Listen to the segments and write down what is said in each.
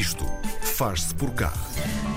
Isto faz-se por cá.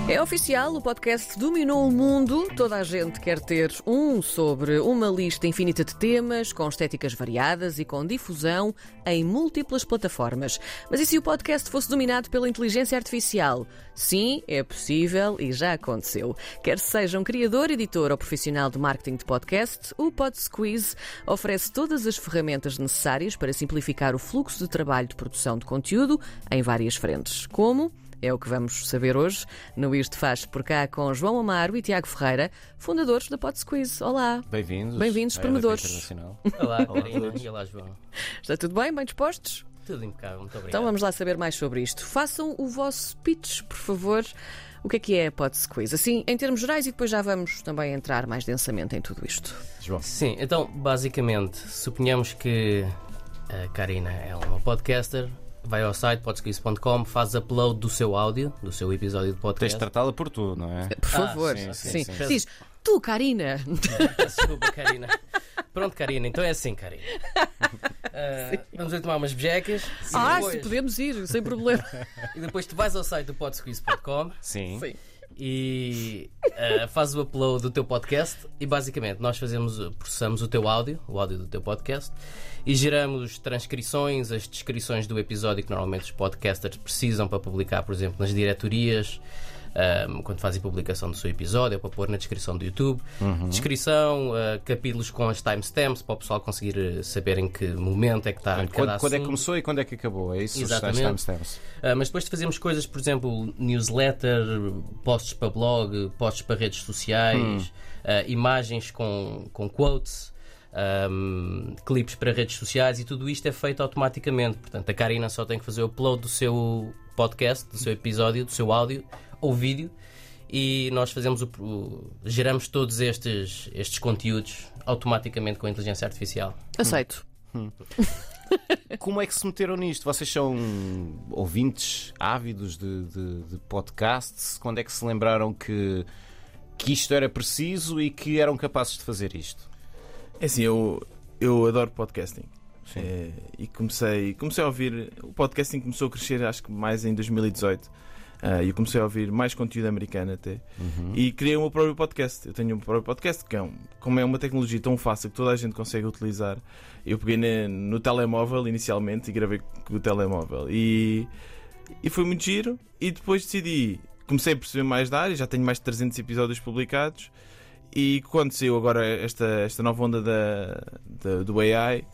É oficial, o podcast dominou o mundo. Toda a gente quer ter um sobre uma lista infinita de temas, com estéticas variadas e com difusão em múltiplas plataformas. Mas e se o podcast fosse dominado pela inteligência artificial? Sim, é possível e já aconteceu. Quer seja um criador, editor ou profissional de marketing de podcast, o PodSqueeze oferece todas as ferramentas necessárias para simplificar o fluxo de trabalho de produção de conteúdo em várias frentes. Como? É o que vamos saber hoje no Isto Faz por cá com João Amaro e Tiago Ferreira, fundadores da PodSqueeze. Olá. Bem-vindos. Bem-vindos, Internacional. Olá, Karina. e olá, João. Está tudo bem? Bem dispostos? Tudo impecável, muito obrigado. Então vamos lá saber mais sobre isto. Façam o vosso pitch, por favor. O que é que é a PodSqueeze? Assim, em termos gerais, e depois já vamos também entrar mais densamente em tudo isto. João. Sim, então, basicamente, suponhamos que a Karina é uma podcaster, vai ao site podsqueeze.com, faz upload do seu áudio, do seu episódio de Tens podcast. de tratá-la por tu, não é? Por Ah, favor. sim, sim, sim. Diz, tu, Karina. Desculpa, Karina. Pronto, Karina, então é assim, Karina. Ah, vamos ali tomar umas bejecas Ah, depois, se podemos ir, sem problema. e depois tu vais ao site do podsqueeze.com Sim. Sim. E ah, fazes o upload do teu podcast e basicamente nós fazemos, processamos o teu áudio, o áudio do teu podcast e geramos transcrições, as descrições do episódio que normalmente os podcasters precisam para publicar, por exemplo, nas diretorias. Ahm, quando fazem publicação do seu episódio, ou para pôr na descrição do YouTube, descrição, ah, capítulos com as timestamps para o pessoal conseguir eh, saber em que momento é que está Quando, cada quando é que começou e quando é que acabou? É isso? os Exatamente. timestamps. Ah, mas depois fazemos coisas, por exemplo, newsletter, posts para blog, posts para redes sociais, ah, imagens com, com quotes, ahm, clipes para redes sociais e tudo isto é feito automaticamente. Portanto, a Karina só tem que fazer o upload do seu podcast, do seu episódio, do seu áudio ou vídeo e nós fazemos o, o- geramos todos estes, estes conteúdos automaticamente com a inteligência artificial. Aceito. Como é que se meteram nisto? Vocês são ouvintes ávidos de, de, de podcasts? Quando é que se lembraram que, que isto era preciso e que eram capazes de fazer isto? É assim, eu, eu adoro podcasting. É, e comecei, comecei a ouvir. O podcasting começou a crescer, acho que mais em 2018. Ah, E eu comecei a ouvir mais conteúdo americano até. E criei o meu próprio podcast. Eu tenho o meu próprio podcast, que é um- como é uma tecnologia tão fácil que toda a gente consegue utilizar. Eu peguei na- no telemóvel inicialmente e gravei com o telemóvel. E, e foi muito giro. E depois decidi. Comecei a perceber mais da área, já tenho mais de 300 episódios publicados. E quando saiu agora esta, esta nova onda da, da- do AI,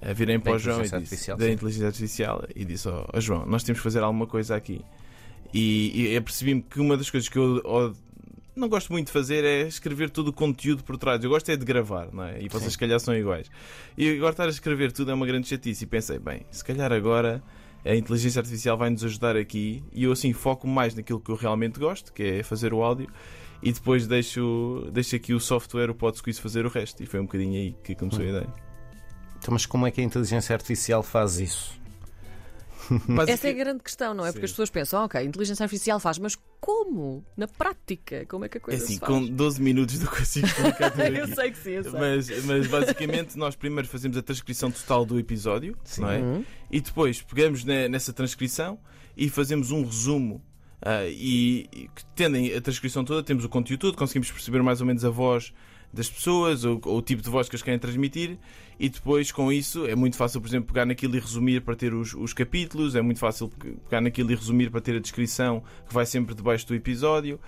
eh, virei para o João e disse, da inteligência artificial e disse: Ó ó, João, nós temos que fazer alguma coisa aqui. E, e eu percebi-me que uma das coisas que eu não gosto muito de fazer é escrever todo o conteúdo por trás. Eu gosto é de gravar, não é? E vocês, Sim. se calhar, são iguais. E agora estar a escrever tudo é uma grande chatice. E pensei: bem, se calhar agora a inteligência artificial vai nos ajudar aqui. E eu, assim, foco mais naquilo que eu realmente gosto, que é fazer o áudio. E depois deixo, deixo aqui o software, o PodSqueeze, fazer o resto. E foi um bocadinho aí que começou a ideia. Então, mas como é que a inteligência artificial faz isso? Essa é a grande questão, não é? Porque Sim. as pessoas pensam, ok, a inteligência artificial faz, mas como? Na prática, como é que a É coisa assim, se faz? com 12 minutos não consigo explicar eu sei que sim, eu sei. Mas, mas basicamente nós primeiro fazemos a transcrição total do episódio, não é? Uhum. E depois pegamos ne- nessa transcrição e fazemos um resumo. ah, e, e tendem a transcrição toda, temos o conteúdo todo, conseguimos perceber mais ou menos a voz das pessoas, ou, ou o tipo de voz que eles querem transmitir, e depois com isso é muito fácil, por exemplo, pegar naquilo e resumir para ter os, os capítulos, é muito fácil pe- pegar naquilo e resumir para ter a descrição que vai sempre debaixo do episódio.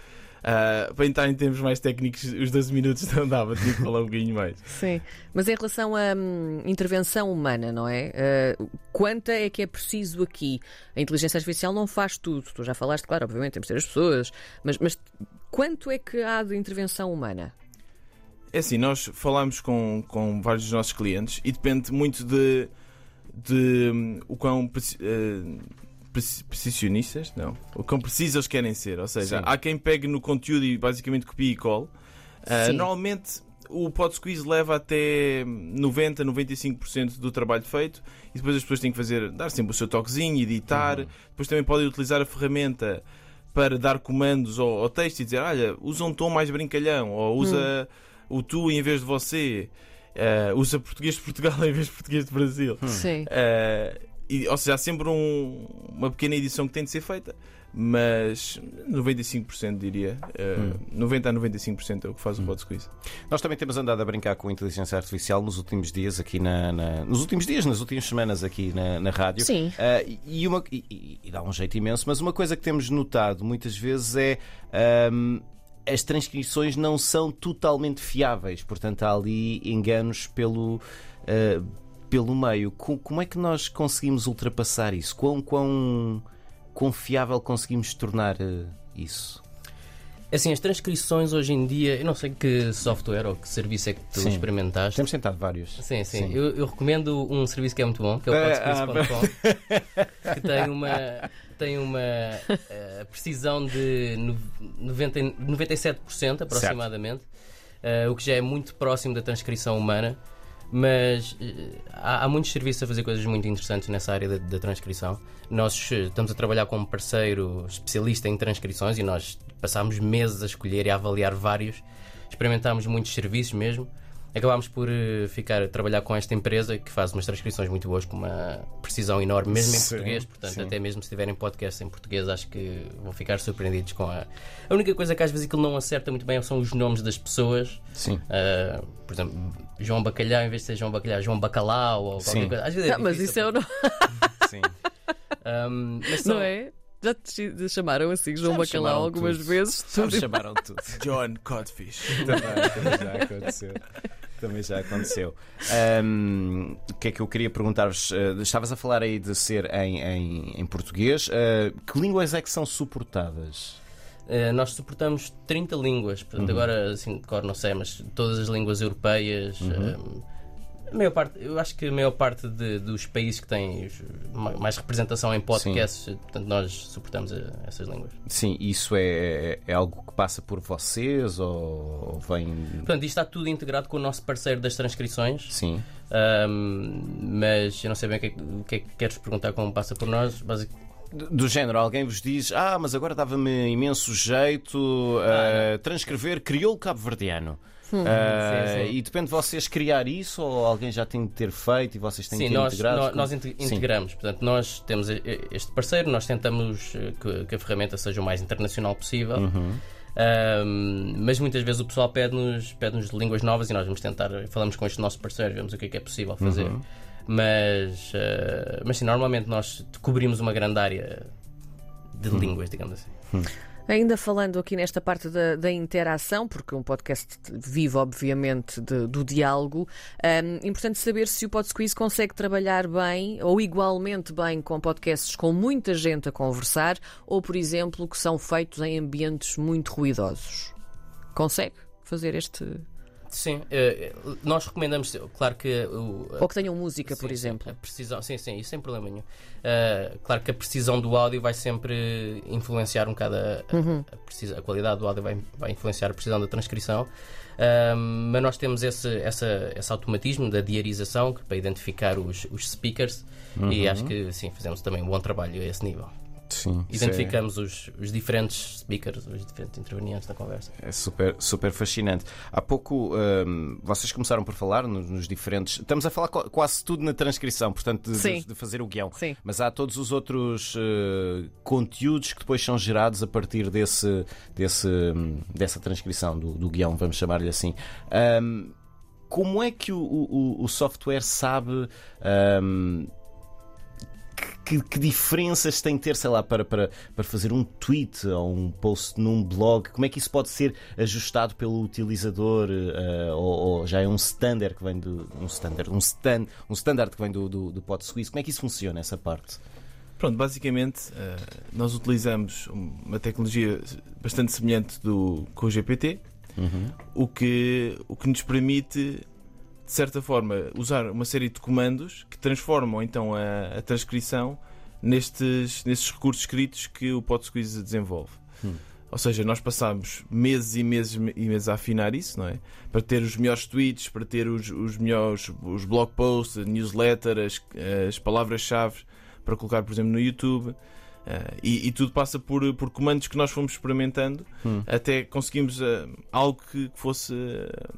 Ah, para entrar em termos mais técnicos, os 12 minutos não dava, tinha que falar um bocadinho mais. Sim, mas em relação à hum, intervenção humana, não é? Uh, quanta é que é preciso aqui? A inteligência artificial não faz tudo. Tu já falaste, claro, obviamente, temos de ter as pessoas, mas, mas quanto é que há de intervenção humana? É assim, nós falamos com, com vários dos nossos clientes e depende muito de, de hum, o quão eh, preci- precisionistas, não, o quão precisos eles querem ser. Ou seja, Sim. há quem pegue no conteúdo e basicamente copie e cole. Sim. normalmente o PodSqueeze leva até 90, 95% do trabalho feito e depois as pessoas têm que fazer, dar sempre o seu toquezinho, editar. Depois também podem utilizar a ferramenta para dar comandos ao, ao texto e dizer: olha, usa um tom mais brincalhão ou usa o tu em vez de você. eh, usa português de Portugal em vez de português de Brasil. Sim. Eh, e, ou seja, há sempre um- uma pequena edição que tem de ser feita, mas 95% diria. Uh, 90 a 95% é o que faz o Podsquiz. Nós também temos andado a brincar com a inteligência artificial nos últimos dias aqui na, na- nos últimos dias, nas últimas semanas aqui na, na rádio. Sim. Ah, e, uma, e- e- dá um jeito imenso, mas uma coisa que temos notado muitas vezes é. ahm, as transcrições não são totalmente fiáveis, portanto há ali enganos pelo, ah, pelo meio. Co- Como é que nós conseguimos ultrapassar isso? Quão, quão confiável conseguimos tornar ah, isso? Assim, as transcrições hoje em dia, eu não sei que software ou que serviço é que tu Sim. experimentaste. Temos tentado vários. Sim, sim. Sim. Eu, eu recomendo um serviço que é muito bom, que é o Ah, podsquiz.com, que tem uma, tem uma eh, precisão de no- 90, 97% aproximadamente, eh, o que já é muito próximo da transcrição humana. Mas eh, há, há muitos serviços a fazer coisas muito interessantes nessa área da, da transcrição. Nós eh, estamos a trabalhar com um parceiro especialista em transcrições e nós passámos meses a escolher e a avaliar vários. Experimentámos muitos serviços mesmo. Acabámos por eh, ficar a trabalhar com esta empresa que faz umas transcrições muito boas com uma precisão enorme, mesmo em Sim, português. Portanto, sim. até mesmo se tiverem podcast em português, acho que vão ficar surpreendidos com a. A única coisa que às vezes aquilo não acerta muito bem são os nomes das pessoas. Sim. Uh, por exemplo, João Bacalhau, em vez de ser João Bacalhau, João Bacalau ou qualquer Sim. coisa. Às vezes é Ah, mas isso é o nome, Sim. Um, são- não é? Já te chamaram assim João Bacalhau algumas tudo. vezes. Já me chamaram tudo. John Codfish. também, também já aconteceu. Também já aconteceu. Ahm, o que é que eu queria perguntar-vos? Ah, estavas a falar aí de ser em, em, em português. Ah, que línguas é que são suportadas? Uh, nós suportamos 30 línguas, portanto, Uhum. agora assim, de cor não sei, mas todas as línguas europeias. Uhum. um, maior parte, eu acho que a maior parte de- dos países que têm mais representação em podcasts, portanto, nós suportamos uh, essas línguas. Sim, isso é, é algo que passa por vocês ou, vem. Portanto, isto está tudo integrado com o nosso parceiro das transcrições. Sim. Um, mas eu não sei bem o que, é que, o que é que queres perguntar como passa por nós. Basic... Do género, alguém vos diz: Ah, mas agora dava-me imenso jeito a transcrever crioulo cabo-verdiano. Ah, Sim, sim. E depende de vocês criar isso ou alguém já tem de ter feito e vocês têm Sim, de ter nós, integrado? nós, nós inte- Sim. integramos. Portanto, nós temos este parceiro, nós tentamos eh, que, que a ferramenta seja o mais internacional possível. Uhum. Mas muitas vezes o pessoal pede-nos pede línguas novas e nós vamos tentar, falamos com este nosso parceiro, vemos o que é que é possível fazer. Uhum. Mas, eh, mas sim, normalmente nós cobrimos uma grande área de Uhum. línguas, digamos assim. Ainda falando aqui nesta parte da, da interação, porque um podcast vive, obviamente, de- do diálogo, hum, importante saber se o Podsquiz consegue trabalhar bem ou igualmente bem com podcasts com muita gente a conversar ou, por exemplo, que são feitos em ambientes muito ruidosos. Consegue fazer este. Sim, eh, nós recomendamos, claro que o, Ou que tenham música, Sim, por sim, exemplo. a precisão, sim, sim, isso sem problema nenhum. Uh, claro que a precisão do áudio vai sempre influenciar um bocado a, a- a precisa- a qualidade do áudio, vai, vai influenciar a precisão da transcrição. Um, mas nós temos esse, essa, esse automatismo da diarização que- para identificar os, os speakers e acho que sim, fazemos também um bom trabalho a esse nível. Sim, é- Identificamos os, os diferentes speakers, os diferentes intervenientes na conversa. É super, super fascinante. Há pouco hum, vocês começaram por falar nos, nos diferentes. Estamos a falar qu- quase tudo na transcrição, portanto, de, Sim. de- de fazer o guião. Sim. Mas há todos os outros eh, conteúdos que depois são gerados a partir desse, desse, hum, dessa transcrição do, do guião, vamos chamar-lhe assim. Hum, como é que o, o- o software sabe. hum, que, que diferenças tem ter, sei lá, para, para, para fazer um tweet ou um post num blog? Como é que isso pode ser ajustado pelo utilizador? eh, ou, ou já é um standard que vem do. Um standard, um, stand, um standard que vem do, do, do PodSwiss? Como é que isso funciona, essa parte? Pronto, basicamente eh, nós utilizamos uma tecnologia bastante semelhante do, com o GPT, o, que, o que nos permite, de certa forma, usar uma série de comandos que transformam então a, a transcrição nestes, nestes recursos escritos que o PodSqueeze desenvolve. Ou seja, nós passamos meses e meses e meses a afinar isso, não é? Para ter os melhores tweets, para ter os, os melhores os blog posts, a newsletter, as, as palavras-chave para colocar, por exemplo, no YouTube. Ah, e, e tudo passa por, por comandos que nós fomos experimentando Hum. até conseguimos ah, algo que, que fosse, ah,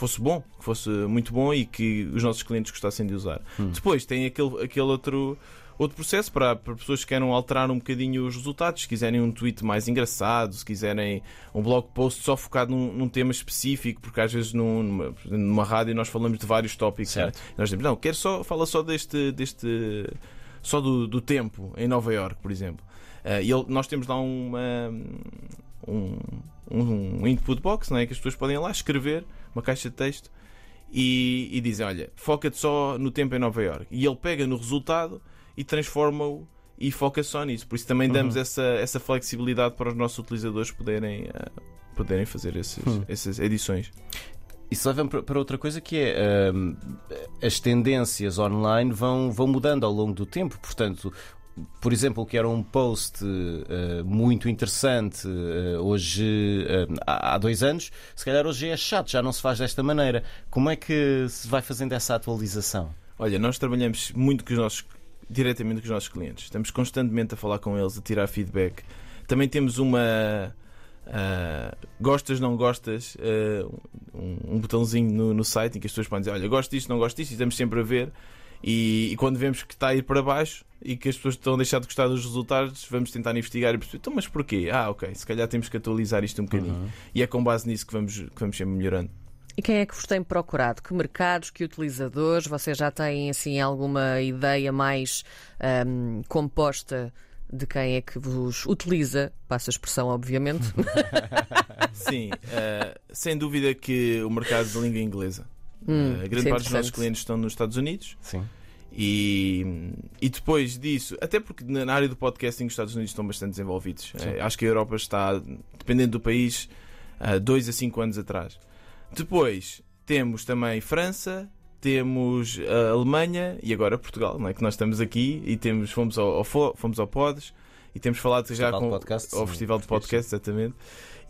fosse bom, que fosse muito bom e que os nossos clientes gostassem de usar. Hum. Depois tem aquele, aquele outro. Outro processo para, para pessoas que queiram alterar um bocadinho os resultados, se quiserem um tweet mais engraçado, se quiserem um blog post só focado num, num tema específico, porque às vezes num- numa, numa rádio nós falamos de vários tópicos. Certo. né? Nós dizemos, não, quero só, fala só deste, deste só do, do tempo em Nova York, por exemplo. Eh, e ele- nós temos lá uma, um, um input box não é? que as pessoas podem ir lá escrever uma caixa de texto e, e dizem: Olha, foca-te só no tempo em Nova York. E ele pega no resultado e transforma-o e foca só nisso. Por isso também damos essa, essa flexibilidade para os nossos utilizadores poderem, eh, poderem fazer esses, Hum. essas edições. Isso leva-me para outra coisa que é hum, as tendências online vão, vão mudando ao longo do tempo. Portanto, por exemplo, que era um post eh, muito interessante eh, hoje, eh, há dois anos, se calhar hoje é chato, já não se faz desta maneira. Como é que se vai fazendo essa atualização? Olha, nós trabalhamos muito com os nossos, diretamente com os nossos clientes. Estamos constantemente a falar com eles, a tirar feedback. Também temos uma. ah, gostas, não gostas, ah, um, um botãozinho no, no site em que as pessoas podem dizer: Olha, gosto disto, não gosto disto, e estamos sempre a ver. E, e quando vemos que está a ir para baixo e que as pessoas estão a deixar de gostar dos resultados, vamos tentar investigar e perceber: então, mas porquê? Ah, ok, se calhar temos que atualizar isto um bocadinho. E é com base nisso que vamos, que vamos sempre melhorando. E quem é que vos tem procurado? Que mercados, que utilizadores? Vocês já têm assim alguma ideia mais ahm, composta de quem é que vos utiliza? Passa a expressão, obviamente. Sim, eh, sem dúvida que o mercado da língua inglesa. Hum, Eh, a isso grande é parte dos nossos clientes estão nos Estados Unidos Sim. e, e depois disso, até porque na área do podcasting os Estados Unidos estão bastante desenvolvidos. Eh, acho que a Europa está, dependendo do país, dois a cinco anos atrás. Depois temos também França, temos a Alemanha e agora Portugal, não é? que nós estamos aqui e temos, fomos, ao, ao Fo- fomos ao Pods e temos falado já Festival de com Podcasts, ao sim, Festival de. Podcast, exatamente.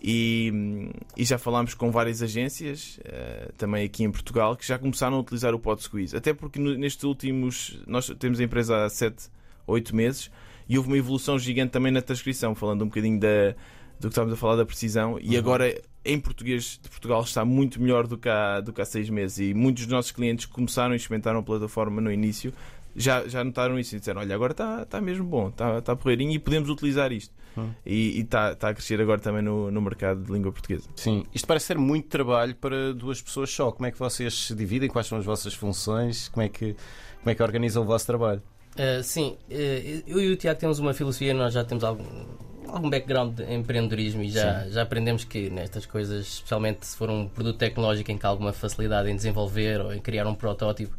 E, e já falámos com várias agências, eh, também aqui em Portugal, que já começaram a utilizar o Pod Squeeze. Até porque no- nestes últimos. Nós temos a empresa há 7, 8 meses e houve uma evolução gigante também na transcrição, falando um bocadinho da, do que estávamos a falar da precisão. E agora em português de Portugal está muito melhor do que há, do que há 6 meses. E muitos dos nossos clientes começaram e experimentaram a plataforma no início. Já, já notaram isso e disseram: Olha, agora está, está mesmo bom, está, está porreirinho e podemos utilizar isto. Hum. E está, está a crescer agora também no, no mercado de língua portuguesa. Sim, isto parece ser muito trabalho para duas pessoas só. Como é que vocês se dividem? Quais são as vossas funções? Como é que, como é que organizam o vosso trabalho? Uh, sim, uh, eu e o Tiago temos uma filosofia, nós já temos algum, algum background de empreendedorismo e já, já aprendemos que nestas coisas, especialmente se for um produto tecnológico em que há alguma facilidade em desenvolver ou em criar um protótipo,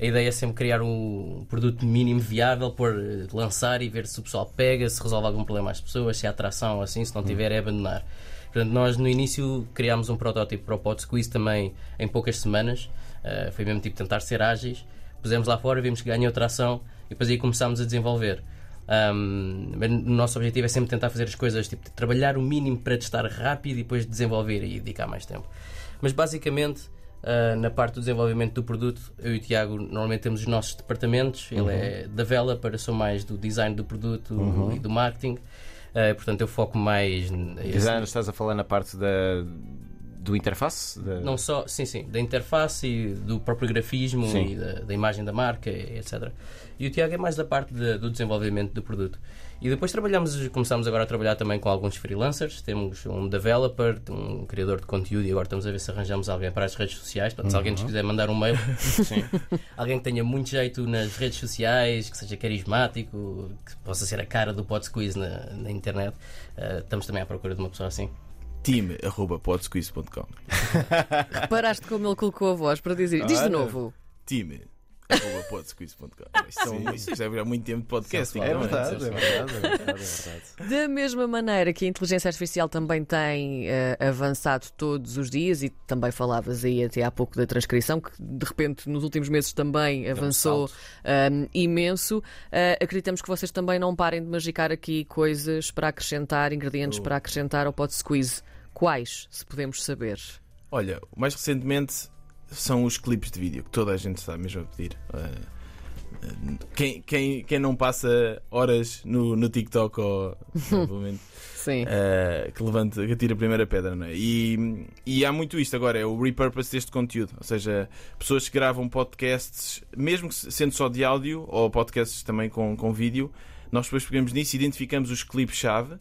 a ideia é sempre criar um produto mínimo viável, por lançar e ver se o pessoal pega, se resolve algum problema às pessoas, se há atração ou assim, se não tiver é abandonar. Portanto, nós no início criámos um protótipo para o Pod Squeeze também em poucas semanas, uh, foi mesmo tipo tentar ser ágeis, pusemos lá fora, vimos que ganhou tração e depois aí começámos a desenvolver. Um, mas o nosso objetivo é sempre tentar fazer as coisas, tipo, trabalhar o mínimo para testar rápido e depois desenvolver e dedicar mais tempo. Mas basicamente, uh, na parte do desenvolvimento do produto, eu e o Tiago normalmente temos os nossos departamentos. Ele é developer, eu sou mais do design do produto e do marketing. Uh, portanto, eu foco mais. Design, estás a falar na parte da, do interface? Da... não só, sim, sim, da interface e do próprio grafismo Sim. e da, da imagem da marca, etc. E o Tiago é mais da parte de- do desenvolvimento do produto. E depois trabalhamos, começamos agora a trabalhar também com alguns freelancers. Temos um developer, um criador de conteúdo e agora estamos a ver se arranjamos alguém para as redes sociais. Portanto, se alguém nos quiser mandar um mail, alguém que tenha muito jeito nas redes sociais, que seja carismático, que possa ser a cara do Pod Squeeze na, na internet, eh, estamos também à procura de uma pessoa assim. time.podsqueeze.com Reparaste como ele colocou a voz para dizer. Diz de novo. time.podsqueeze.com Isto, são- isto já é muito tempo de podcasting. É verdade, é verdade, é verdade, é verdade. Da mesma maneira que a inteligência artificial também tem eh, avançado todos os dias, e também falavas aí até há pouco da transcrição, que de repente nos últimos meses também avançou ahm, imenso, eh, acreditamos que vocês também não parem de magicar aqui coisas para acrescentar, ingredientes para acrescentar ao Pod Squeeze. Quais, se podemos saber? Olha, mais recentemente são os clipes de vídeo que toda a gente está mesmo a pedir. Uh, Quem, quem, quem não passa horas no, no TikTok ou provavelmente, Sim. eh, que levante, que atira a primeira pedra, não é? E, e há muito isto agora, é o repurpose deste conteúdo. Ou seja, pessoas que gravam podcasts, mesmo sendo só de áudio, ou podcasts também com, com vídeo, nós depois pegamos nisso, identificamos os clipes-chave.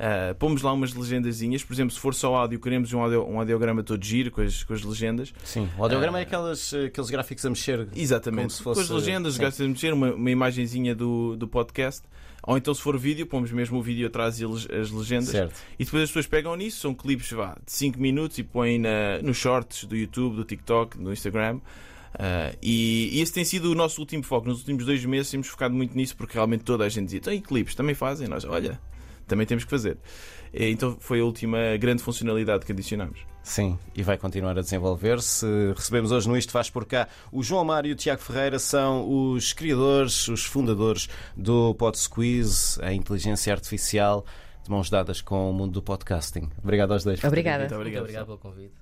Uh, pomos lá umas legendazinhas, por exemplo, se for só áudio, queremos um, audio, um audiograma todo giro com as, com as legendas. Sim, o audiograma é aquelas, eh, aqueles gráficos a mexer. Exatamente, Como se fosse- com as legendas, sim. gasta de mexer uma, uma imagenzinha do, do podcast. Ou então, se for vídeo, pomos mesmo o vídeo atrás e as as legendas. Certo. E depois as pessoas pegam nisso, são clipes vá, de 5 minutos e põem na, nos shorts do YouTube, do TikTok, do Instagram. Ah, e, e esse tem sido o nosso último foco. Nos últimos dois meses temos focado muito nisso porque realmente toda a gente dizia: então, e clipes também fazem? Nós, olha, também temos que fazer. E, então foi a última grande funcionalidade que adicionamos. Sim, e vai continuar a desenvolver-se. Recebemos hoje no Isto Faz Por Cá o João Mário e o Tiago Ferreira, são os criadores, os fundadores do Pod Squeeze, a inteligência artificial, de mãos dadas com o mundo do podcasting. Obrigado aos dois. Obrigada. Muito Muito obrigado. obrigado pelo convite.